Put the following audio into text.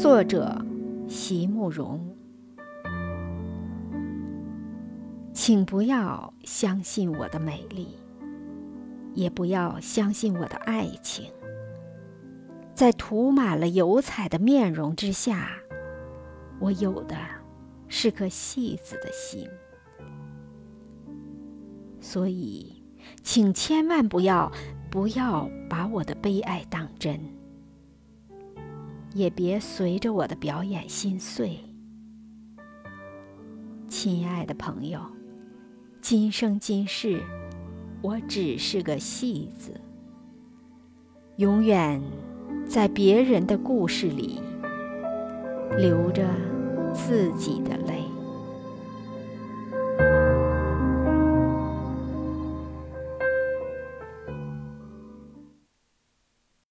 作者：席慕容。请不要相信我的美丽，也不要相信我的爱情。在涂满了油彩的面容之下，我有的是颗戏子的心。所以，请千万不要不要把我的悲哀当真，也别随着我的表演心碎。亲爱的朋友。今生今世，我只是个戏子，永远在别人的故事里留着自己的。